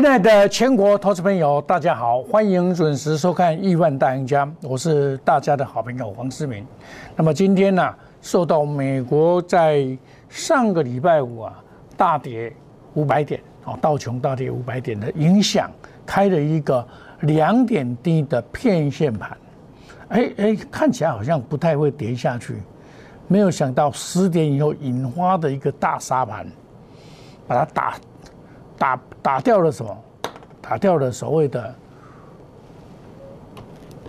亲爱的全国投资朋友，大家好，欢迎准时收看《亿万大赢家》，我是大家的好朋友黄世明。那么今天呢，受到美国在上个礼拜五啊大跌五百点啊，道琼大跌五百点的影响，开了一个两点低的片线盘，哎哎，看起来好像不太会跌下去，没有想到十点以后引发的一个大沙盘，把它打。打打掉了什么？打掉了所谓的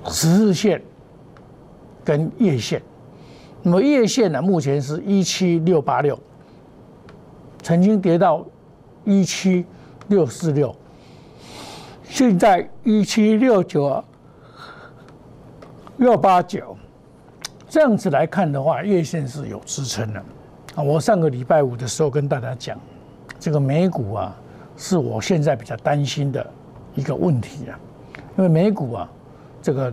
十日线跟月线。那么月线呢？目前是一七六八六，曾经跌到一七六四六，现在一七六九六八九。这样子来看的话，月线是有支撑的。啊，我上个礼拜五的时候跟大家讲，这个美股啊。是我现在比较担心的一个问题啊，因为美股啊，这个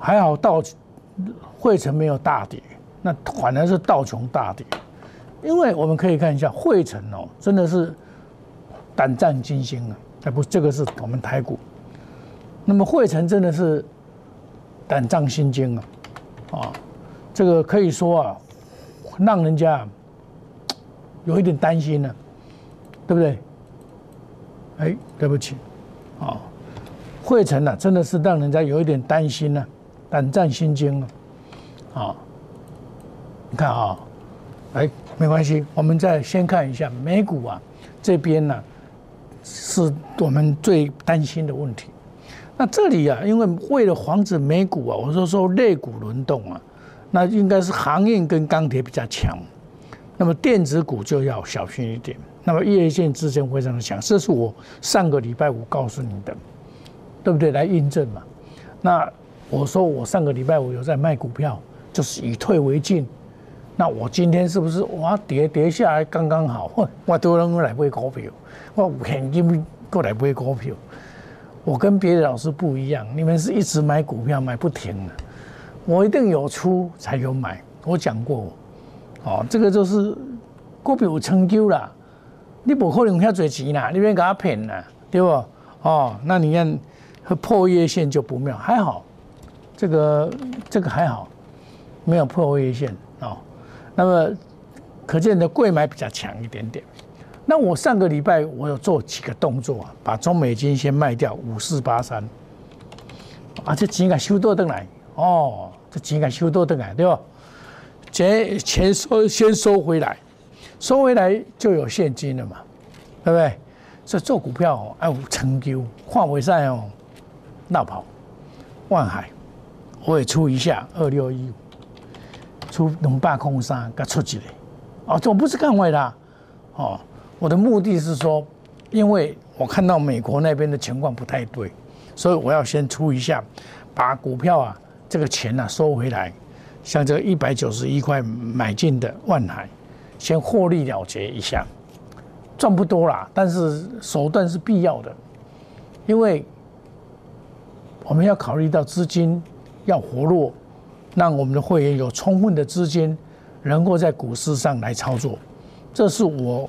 还好道汇成没有大跌，那反而是道琼大跌，因为我们可以看一下汇成哦，真的是胆战心惊啊，哎不，这个是我们台股，那么汇成真的是胆战心惊啊，啊，这个可以说啊，让人家有一点担心呢，对不对？哎，对不起，啊，汇成呢，真的是让人家有一点担心呢，胆战心惊了，啊，你看啊，哎，没关系，我们再先看一下美股啊，这边呢，是我们最担心的问题。那这里啊，因为为了防止美股啊，我说说类股轮动啊，那应该是航运跟钢铁比较强，那么电子股就要小心一点。那么月线支撑非常的强，这是我上个礼拜五告诉你的，对不对？来印证嘛。那我说我上个礼拜五有在卖股票，就是以退为进。那我今天是不是哇跌跌下来刚刚好？我多人来买股票，我现金过来买股票。我跟别的老师不一样，你们是一直买股票买不停的，我一定有出才有买。我讲过，哦，这个就是股票有成就了。你不可能遐多钱啦，你别给他骗啦，对不？哦，那你看破月线就不妙，还好，这个这个还好，没有破月线哦。那么可见的贵买比较强一点点。那我上个礼拜我有做几个动作啊，把中美金先卖掉五四八三，啊，这钱敢修多登来哦，这钱敢修多登来，对吧？钱钱收先收回来。收回来就有现金了嘛，对不对？所以做股票哦，要有成就，换为赛哦，闹跑，万海，我也出一下二六一五，出两百空三，给出去了。哦，这不是干坏的，哦，我的目的是说，因为我看到美国那边的情况不太对，所以我要先出一下，把股票啊这个钱呢收回来，像这一百九十一块买进的万海。先获利了结一下，赚不多啦，但是手段是必要的，因为我们要考虑到资金要活络，让我们的会员有充分的资金，能够在股市上来操作，这是我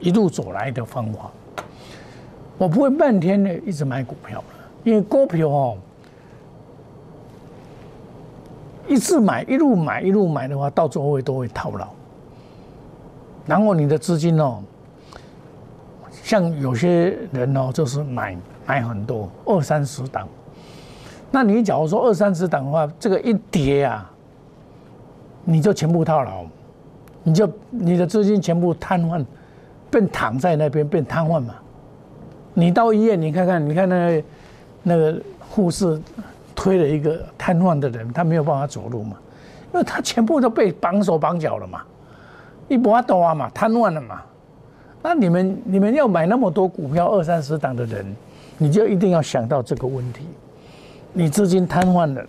一路走来的方法。我不会半天的一直买股票因为股票哦，一次买一路买一路买的话，到最后会都会套牢。然后你的资金哦，像有些人哦，就是买买很多二三十档，那你假如说二三十档的话，这个一跌啊，你就全部套牢，你就你的资金全部瘫痪，变躺在那边变瘫痪嘛。你到医院你看看，你看那个那个护士推了一个瘫痪的人，他没有办法走路嘛，因为他全部都被绑手绑脚了嘛。一波多啊嘛，瘫痪了嘛。那你们你们要买那么多股票二三十档的人，你就一定要想到这个问题。你资金瘫痪了，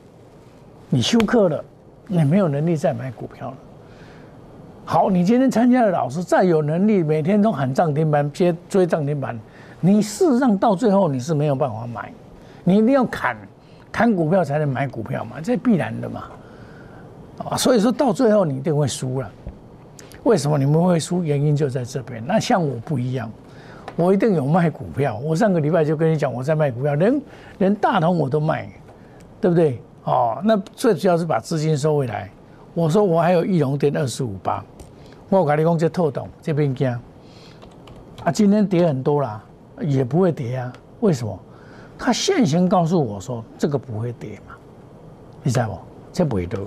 你休克了，你没有能力再买股票了。好，你今天参加的老师再有能力，每天都喊涨停板接追涨停板，你事实上到最后你是没有办法买，你一定要砍砍股票才能买股票嘛，这必然的嘛。啊，所以说到最后你一定会输了。为什么你们会输？原因就在这边。那像我不一样，我一定有卖股票。我上个礼拜就跟你讲，我在卖股票，连连大同我都卖，对不对？哦，那最主要是把资金收回来。我说我还有翼龙店二十五八，我跟你讲这透懂这边惊啊，今天跌很多啦，也不会跌啊。为什么？他现行告诉我说这个不会跌嘛，你知道不？这不会跌，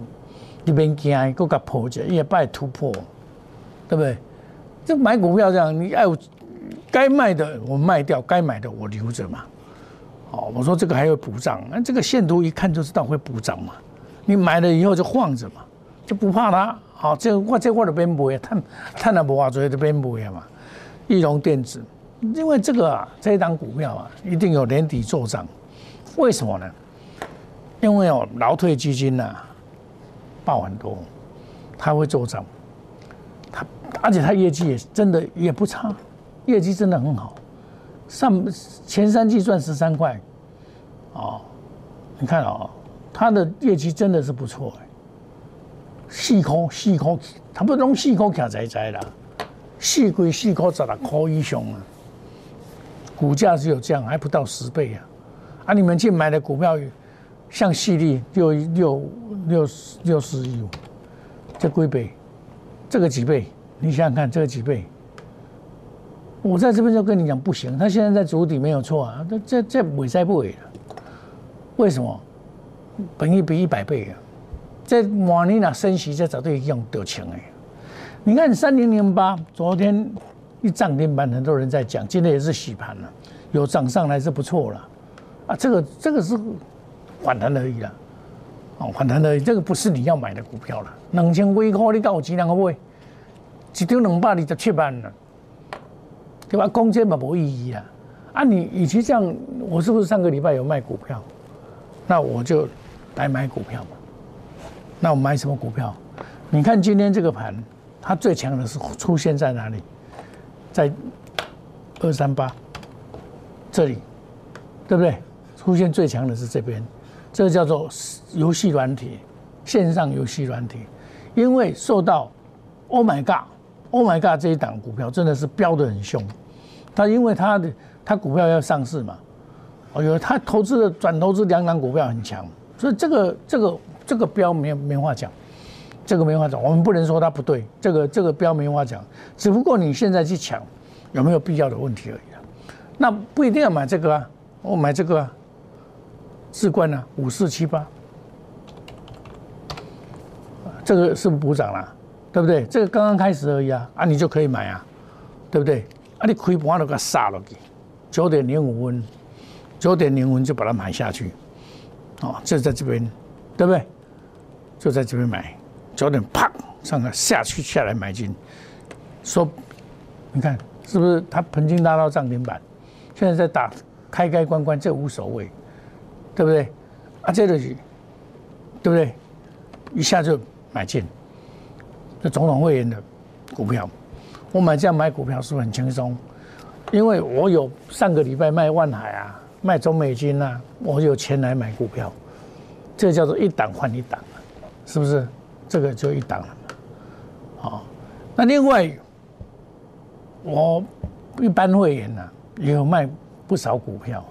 这边惊，够个破解，也不突破，对不对？这买股票这样，你爱该卖的我卖掉，该买的我留着嘛。哦，我说这个还有补涨，那这个线图一看就知道会补涨嘛。你买了以后就晃着嘛，就不怕它。好，这我这块的边不会，探探了不话，所以这边不会嘛。易龙电子，因为这个啊，这一档股票啊，一定有年底做涨。为什么呢？因为哦，劳退基金呐，报很多，它会做涨。他而且他业绩也真的也不差，业绩真的很好。上前三季赚十三块，哦，你看哦，他的业绩真的是不错哎。细抠细抠，他不弄细抠卡仔仔啦，细归细抠十六块以上啊，股价只有这样，还不到十倍啊。啊，你们去买的股票，像细粒六六六十六十亿，这几倍？这个几倍？你想想看，这个几倍？我在这边就跟你讲不行，他现在在主底没有错啊，这这这尾在不尾了？为什么？本益比一百倍啊！这马尼拉升息，这早就用得钱哎。你看三零零八，昨天一涨停板，很多人在讲，今天也是洗盘了，有涨上来是不错了啊。这个这个是反弹而已啦，哦，反弹而已，这个不是你要买的股票了。两千几块，你告我几两个买？一张两百二十七万了。对吧？攻坚嘛没意义啊！啊，你与其这样，我是不是上个礼拜有卖股票？那我就来买股票嘛。那我买什么股票？你看今天这个盘，它最强的是出现在哪里？在二三八这里，对不对？出现最强的是这边，这叫做游戏软体，线上游戏软体，因为受到 Oh my God，Oh my God 这一档股票真的是飙得很凶。他因为他的他股票要上市嘛，哦，有他投资的转投资两档股票很强，所以这个这个这个标没没话讲，这个没话讲，我们不能说它不对，这个这个标没话讲，只不过你现在去抢有没有必要的问题而已啊。那不一定要买这个啊，我买这个啊，置冠呢五四七八，这个是不是补涨了？对不对？这个刚刚开始而已啊，啊，你就可以买啊，对不对？啊！你开盘都给杀了去，九点零五分，九点零五分就把它买下去，哦，就在这边，对不对？就在这边买，九点啪上来下去下来买进，说，你看是不是？它盆金拉到涨停板，现在在打开开关关，这无所谓，对不对？啊，这个是，对不对？一下就买进，这总统会员的股票。我买这样买股票是不是很轻松？因为我有上个礼拜卖万海啊，卖中美金啊，我有钱来买股票，这叫做一档换一档，是不是？这个就一档了。好，那另外我一般会员呢也有卖不少股票，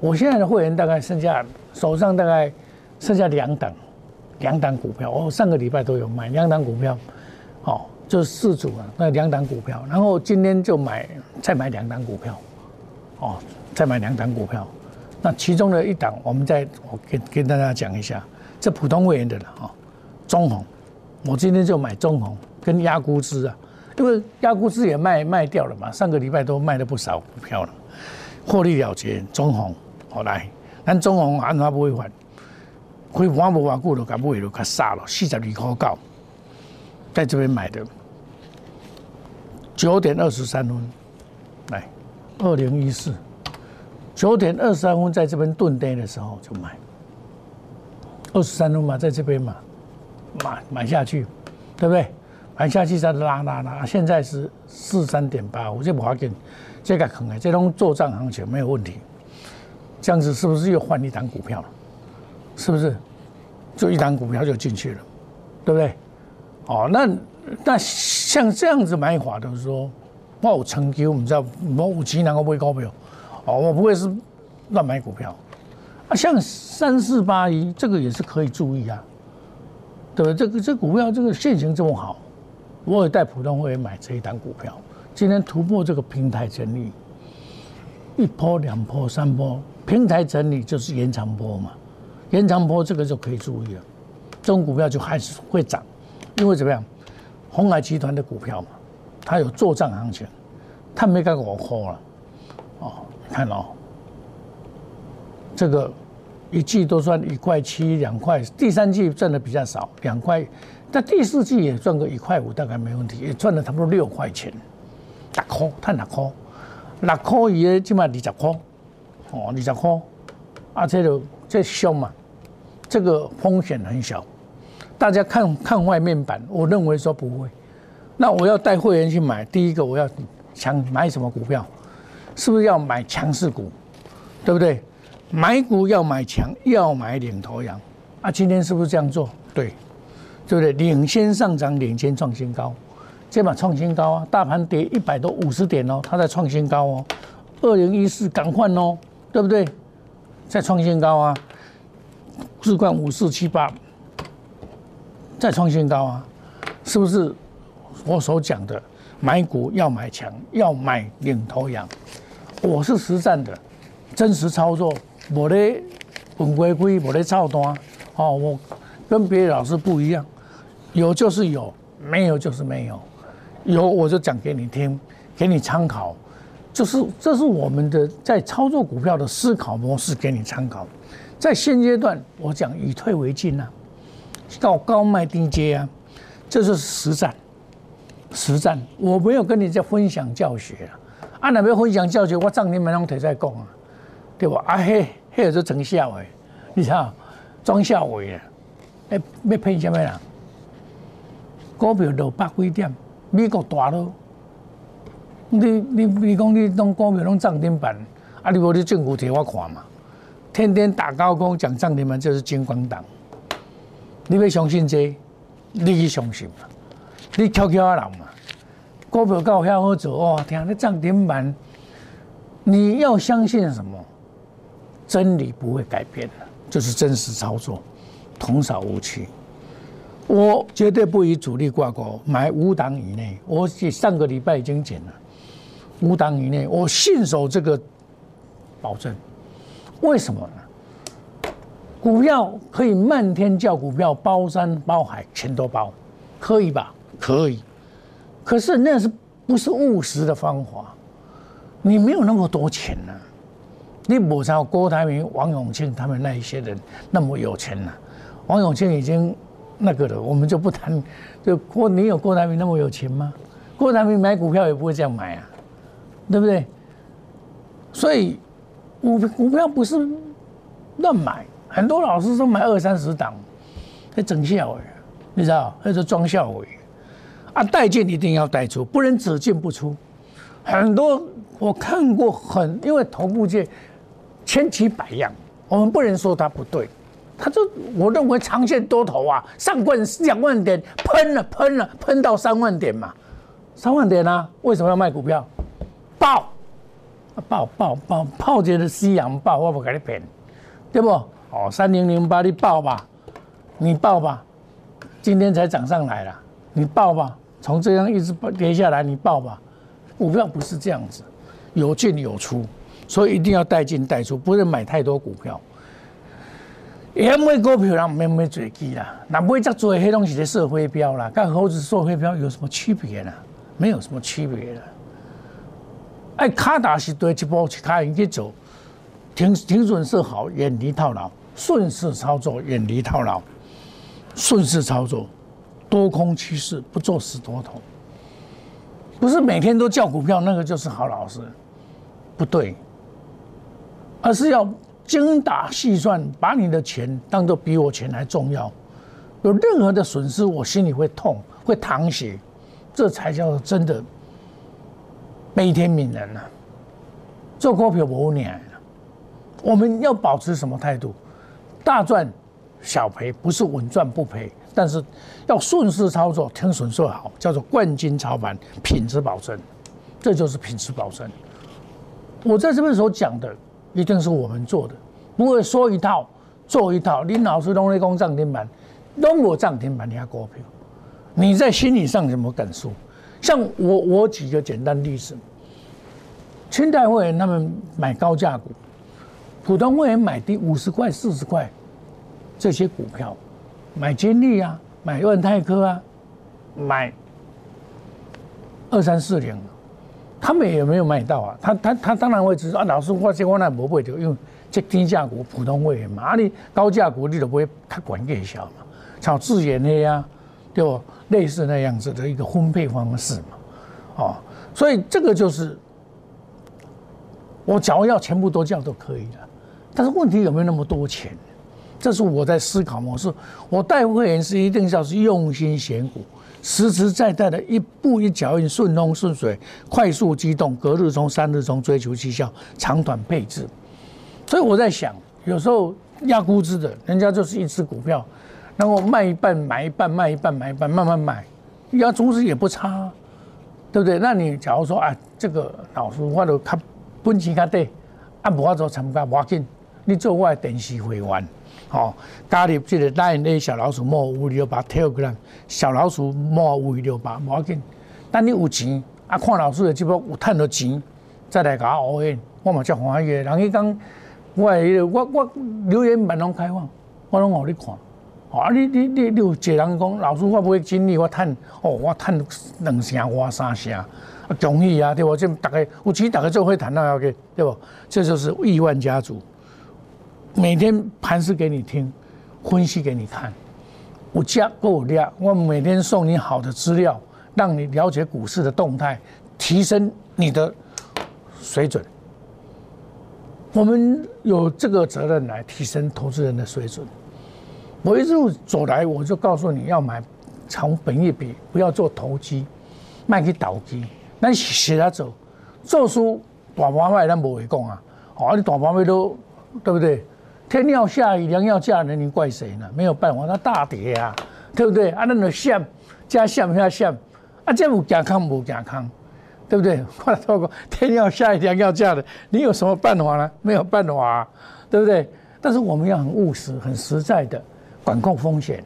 我现在的会员大概剩下手上大概剩下两档，两档股票，我上个礼拜都有买两档股票，好。就四组啊，那两档股票，然后今天就买再买两档股票，哦，再买两档股票，那其中的一档，我们再我跟跟大家讲一下，这普通会员的了啊，中红，我今天就买中红跟压估值啊，因为压估值也卖卖掉了嘛，上个礼拜都卖了不少股票了，获利了结，中红，好来，咱中红安怎不会还？开盘无偌久就甲买了，甲杀了，四十二块九，在这边买的。九点二十三分，来，二零一四，九点二十三分在这边顿跌的时候就买，二十三分嘛，在这边嘛，买买下去，对不对？买下去再拉拉拉，现在是四三点八，我就不要紧，这个坑哎，这种做账行情没有问题，这样子是不是又换一档股票了？是不是？就一档股票就进去了，对不对？哦，那。那像这样子买法的说，我有成就，唔知道我有钱能够买股票，哦，我不会是乱买股票。啊，像三四八一这个也是可以注意啊，对不对？这个这股票这个现形这么好，我也带普通会员买这一单股票，今天突破这个平台整理，一波两波三波，平台整理就是延长波嘛，延长波这个就可以注意了，这种股票就还是会涨，因为怎么样？红海集团的股票嘛。它有做账行情，它没给我喝了，哦，你看哦，这个一季都赚一块七两块，第三季赚的比较少，两块，但第四季也赚个一块五，大概没问题，也赚了差不多六块钱，六块，赚六块，六块伊个起码二十块，哦，二十块，啊，这个这凶嘛，这个风险很小，大家看看外面板，我认为说不会。那我要带会员去买，第一个我要想买什么股票，是不是要买强势股，对不对？买股要买强，要买领头羊啊！今天是不是这样做？对，对不对？领先上涨，领先创新高，这把创新高啊！大盘跌一百多五十点哦，它在创新高哦。二零一四赶快哦，对不对？在创新高啊！日冠五四七八，再创新高啊！是不是？我所讲的买股要买强，要买领头羊，我是实战的，真实操作，我的本规规，我的操单，哦，我跟别的老师不一样，有就是有，没有就是没有，有我就讲给你听，给你参考，就是这是我们的在操作股票的思考模式，给你参考。在现阶段，我讲以退为进呐，到高卖低接啊，这是实战。实战，我没有跟你在分享教学啊，啊，那边分享教学，我涨停板拢提在讲啊，对吧？啊，嘿，嘿，就成效诶，你知道，装效伟啊，哎，要骗什么人？股票落百几点，美国大咯，你你你讲你拢股票拢涨停板，啊，你无你证据摕我看嘛？天天打高工讲涨停板就是金光党，你要相信这，你去相信嘛？你悄悄啊人嘛，股票搞遐好做哦，听那涨停板，你要相信什么？真理不会改变的，就是真实操作，童叟无欺。我绝对不与主力挂钩，买五档以内。我上个礼拜已经减了五档以内，我信守这个保证。为什么呢？股票可以漫天叫股票，包山包海全都包，可以吧？可以，可是那是不是务实的方法？你没有那么多钱呢，你不像郭台铭、王永庆他们那一些人那么有钱呢。王永庆已经那个的，我们就不谈。就郭，你有郭台铭那么有钱吗？郭台铭买股票也不会这样买啊，对不对？所以股股票不是乱买，很多老师说买二三十档，在整效哎，你知道，那是装效尾。啊，带进一定要带出，不能只进不出。很多我看过，很因为头部界千奇百样，我们不能说它不对。他就我认为长线多头啊，上万两万点喷了喷了喷到三万点嘛，三万点啊，为什么要卖股票？爆，爆爆爆炮姐的夕阳爆，我不给你骗，对不？哦，三零零八你爆吧，你爆吧，今天才涨上来了，你爆吧。从这样一直跌下来，你报吧。股票不是这样子，有进有出，所以一定要带进带出，不能买太多股票。也买股票人没买最记啦，那买这做黑东西的社会标啦，跟猴子社会标有什么区别呢？没有什么区别的。哎，卡达是对一波去卡，去走，停停损是好，远离套牢，顺势操作，远离套牢，顺势操作。多空趋势不做死多头，不是每天都叫股票，那个就是好老师，不对，而是要精打细算，把你的钱当做比我钱还重要。有任何的损失，我心里会痛，会淌血，这才叫真的悲天悯人呐。做股票不难，我们要保持什么态度？大赚小赔，不是稳赚不赔。但是要顺势操作，听损说好，叫做冠军操盘，品质保证，这就是品质保证。我在这边所讲的，一定是我们做的，不会说一套做一套。林老师拢在讲涨停板，都我涨停板，你还股票，你在心理上什么感受？像我，我举个简单例子，清代会员他们买高价股，普通会员买低五十块、四十块，这些股票，买金利啊，买万泰科啊，买二三四零。他们也没有买到啊，他他他当然会知道啊。老师，我这我那不会的，因为这低价股普通会员嘛，啊你高价股你都不会他管给小嘛，炒自研的呀，对不？类似那样子的一个分配方式嘛，哦，所以这个就是我假如要全部都叫都可以了，但是问题有没有那么多钱？这是我在思考模式。我带会员是一定要是用心选股。实实在在的一步一脚印，顺风顺水，快速机动，隔日冲，三日冲，追求绩效，长短配置。所以我在想，有时候压估值的，人家就是一只股票，然后卖一半，买一半，卖一半，买一半，慢慢买，压估值也不差，对不对？那你假如说啊，这个老师我都较本钱较低，啊，无法做参加，要紧，你做我的电视会员。哦，加入即个 Line A 小老鼠莫五六八 Telegram 小老鼠莫五六八，无要紧。等你有钱，啊，看老师的节目有赚到钱，再来甲我学，我嘛才欢喜的。人伊讲，我我我留言蛮拢开放，我拢互你看。哦啊，你你你你有一个人讲，老师我买金利，我赚哦，我赚两成我三成，啊，容易啊，对不？这大概有钱，大概就会谈到要给，对不？这就是亿万家族。每天盘示给你听，分析给你看，我加够量，我每天送你好的资料，让你了解股市的动态，提升你的水准。我们有这个责任来提升投资人的水准。我一路走来，我就告诉你要买长本一笔，不要做投机，卖给倒机。那你写他走，做书大盘卖咱不会讲啊，哦，你大盘卖都对不对？天要下雨，娘要嫁人，你怪谁呢？没有办法，它大跌啊，对不对？啊，那个线加线加线，啊，这有健康无健康，对不对？我透过天要下雨，娘要嫁人，你有什么办法呢？没有办法，对不对？但是我们要很务实、很实在的管控风险。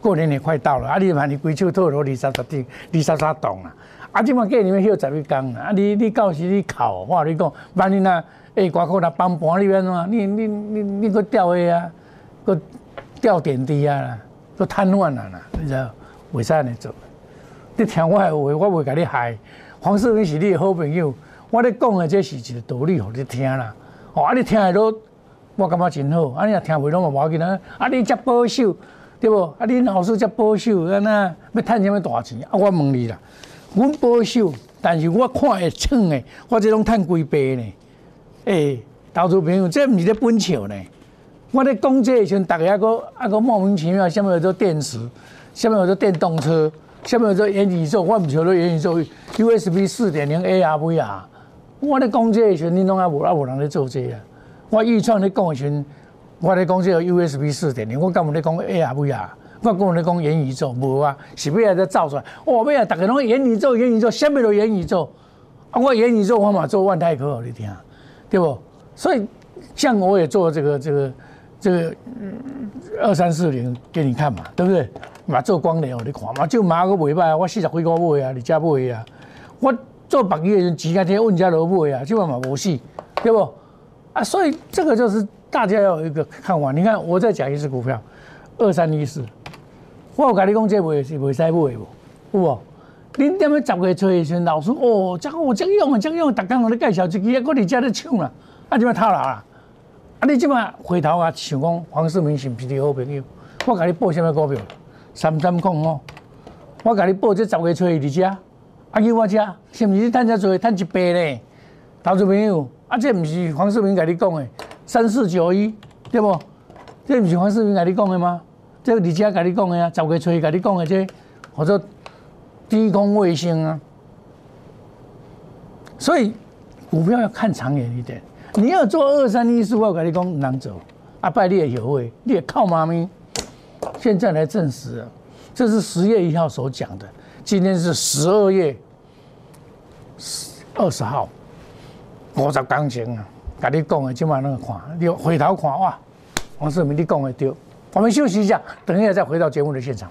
过年也快到了，啊，你嘛你规手套罗二三十点，二三十栋啊，啊，今嘛给你们休十一工啊，啊，你你到时你考，我你讲，万一那。哎，挂靠那帮盘里边嘛，你你你你个掉位啊，个掉点滴啊，个瘫痪了啦，你知道？为啥尼做？你听我的话，我袂甲你害。黄世明是你的好朋友，我咧讲的这是一个道理，互你听啦。哦，啊，你听下都，我感觉真好。啊，你若听袂拢嘛无要紧啊。啊，你遮保守，对不？啊，你老师遮保守，安那要赚什么大钱？啊，我问你啦，阮保守，但是我看会称的，我这拢赚几倍呢？诶，投资朋友，这毋是咧本笑呢。我咧讲这时阵，大家还个还个莫名其妙，下面有做电池，下面有做电动车，下面有做元宇宙，我唔晓得元宇宙 USB 四点零 A R V R。我咧讲这时阵，你拢还无还无人咧做这啊。我预创咧讲时阵，我咧讲这个 USB 四点零，我干嘛咧讲 A R V R？？我讲咧讲元宇宙，无啊，是不要再造出来？哦，不要，大家拢元宇宙，元宇宙，下面都元宇宙。啊，我元宇宙我嘛做万泰科，你听。对不？所以像我也做这个这个这个二三四零给你看嘛，对不对？嘛做光疗你看嘛，就买个尾巴，我四十几个买啊，你家买啊？我做白的人几天问家老买啊，基本嘛无戏，对不？啊，所以这个就是大家要有一个看法。你看，我再讲一只股票，二三一四，我有跟你讲这买是袂使买不？有无？恁点样十月初的时，老师哦，这个我这样用，这样用，逐工我咧介绍一支，啊，我伫遮咧抢啦，啊，怎么套牢啦？啊，你即摆回头啊，想讲黄世明是毋是你好朋友？我甲你报什么股票？三三控哦，我甲你报这十月初伫遮，啊，去我遮，是毋是你趁遮侪，趁一倍咧？投资朋友，啊，这毋是黄世明甲你讲的，三四九一，对不？这毋是黄世明甲你讲的吗？这个伫遮甲你讲的啊，十月初甲你讲的这，或者。低空卫星啊，所以股票要看长远一点。你要做二三一四，我跟你讲难走。阿拜你也有会，你也靠妈咪。现在来证实，这是十月一号所讲的。今天是十二月二十号五十钢琴啊，跟你讲的今晚那个看，你回头看哇，黄世明你讲的对。我们休息一下，等一下再回到节目的现场。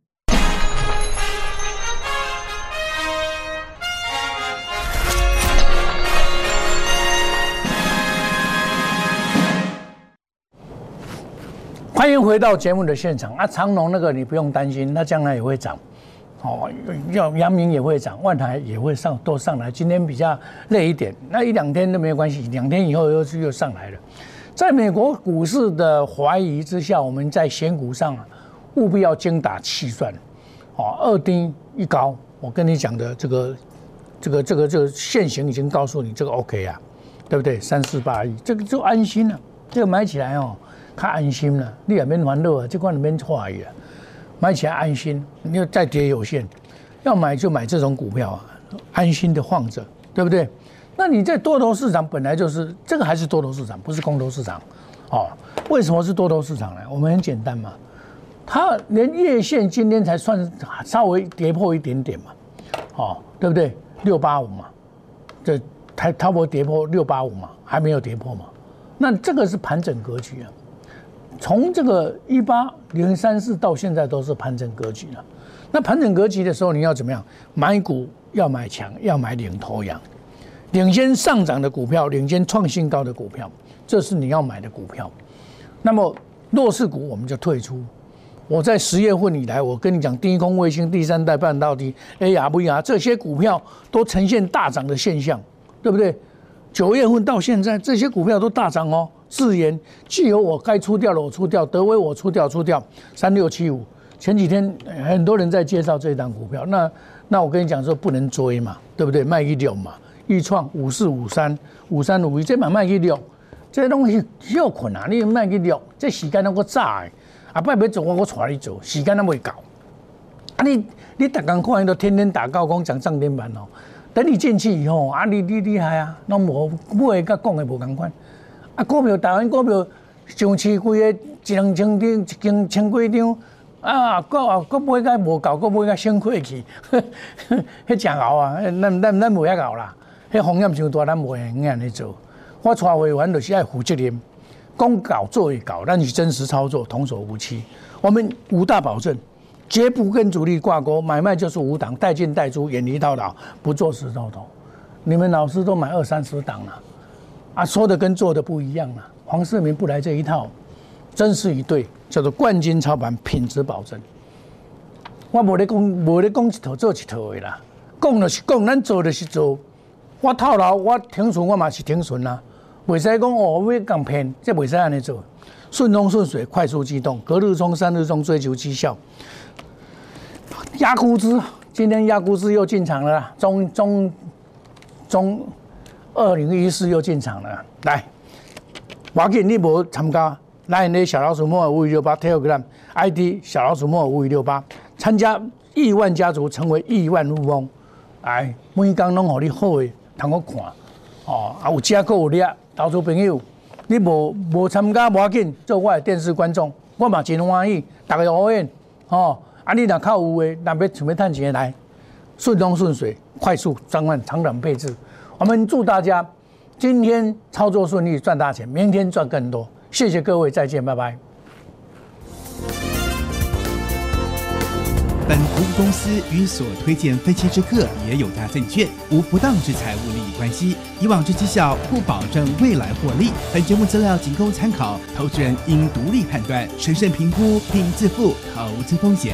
欢迎回到节目的现场啊！长隆那个你不用担心，那将来也会涨，哦，要阳明也会涨，万台也会上，都上来。今天比较累一点，那一两天都没有关系，两天以后又是又上来了。在美国股市的怀疑之下，我们在选股上务必要精打细算，哦，二低一高，我跟你讲的这个这个这个这个现行已经告诉你这个 OK 啊，对不对？三四八一，这个就安心了，这个买起来哦。他安心了，你也免烦恼啊，这块你免怀疑啊，买起来安心。你要再跌有限，要买就买这种股票啊，安心的放着，对不对？那你在多头市场本来就是这个还是多头市场，不是空头市场，哦？为什么是多头市场呢？我们很简单嘛，它连月线今天才算稍微跌破一点点嘛，哦，对不对？六八五嘛，这它它不跌破六八五嘛，还没有跌破嘛，那这个是盘整格局啊。从这个一八零三四到现在都是盘整格局了。那盘整格局的时候，你要怎么样？买股要买强，要买领头羊，领先上涨的股票，领先创新高的股票，这是你要买的股票。那么弱势股我们就退出。我在十月份以来，我跟你讲，低空卫星、第三代半导体、AR、VR 这些股票都呈现大涨的现象，对不对？九月份到现在，这些股票都大涨哦。自研，既有我该出掉的我出掉，德威我出掉出掉，三六七五。前几天很多人在介绍这档股票，那那我跟你讲说不能追嘛，对不对？卖一六嘛，易创五四五三五三五一，这买卖一六，这东西又困难，你卖一六，这时间那个早的，啊，不要走我我带你走，时间那么搞。啊，你你打刚看都天天打高空讲涨停板哦，等你进去以后，啊，你你厉害啊，那无买甲讲的无共款。啊，股票台湾股票上市规个一两千张，一千千几张啊，股啊，股买甲无够，股买甲先亏去，迄真熬啊！咱咱咱无遐熬啦，迄风险伤大，咱无会安尼做。我带会员就是爱负责任，讲搞做会搞，咱是真实操作，童叟无欺。我们五大保证，绝不跟主力挂钩，买卖就是无档，带进带出，远离套牢，不做死套头。你们老师都买二三十档了。啊说的跟做的不一样啊！黄世明不来这一套，真是一对，叫做冠军操盘，品质保证。我无咧讲，无咧讲一套做一套的啦，讲就是讲，咱做就是做。我套牢，我停损，我嘛是停损啦。袂使讲哦，我要讲骗，这袂使安尼做。顺风顺水，快速机动，隔日冲，三日冲，追求绩效。压估值，今天压估值又进场了，中中中。二零一四又进场了，来，我紧你无参加，来你小老鼠莫尔五五六八 Telegram ID 小老鼠莫尔五五六八，参加亿万家族，成为亿万富翁，来，每工拢互你好诶，通我看，哦，啊有加购有力，投资朋友，你无无参加无紧，做我诶电视观众，我嘛真欢喜，大家好运，哦，啊你若靠有诶，若要想要赚钱来，顺风顺水，快速转换长短配置。我们祝大家今天操作顺利，赚大钱，明天赚更多。谢谢各位，再见，拜拜。本投资公司与所推荐分期之客也有大证券无不当之财务利益关系，以往之绩效不保证未来获利。本节目资料仅供参考，投资人应独立判断、审慎评估并自负投资风险。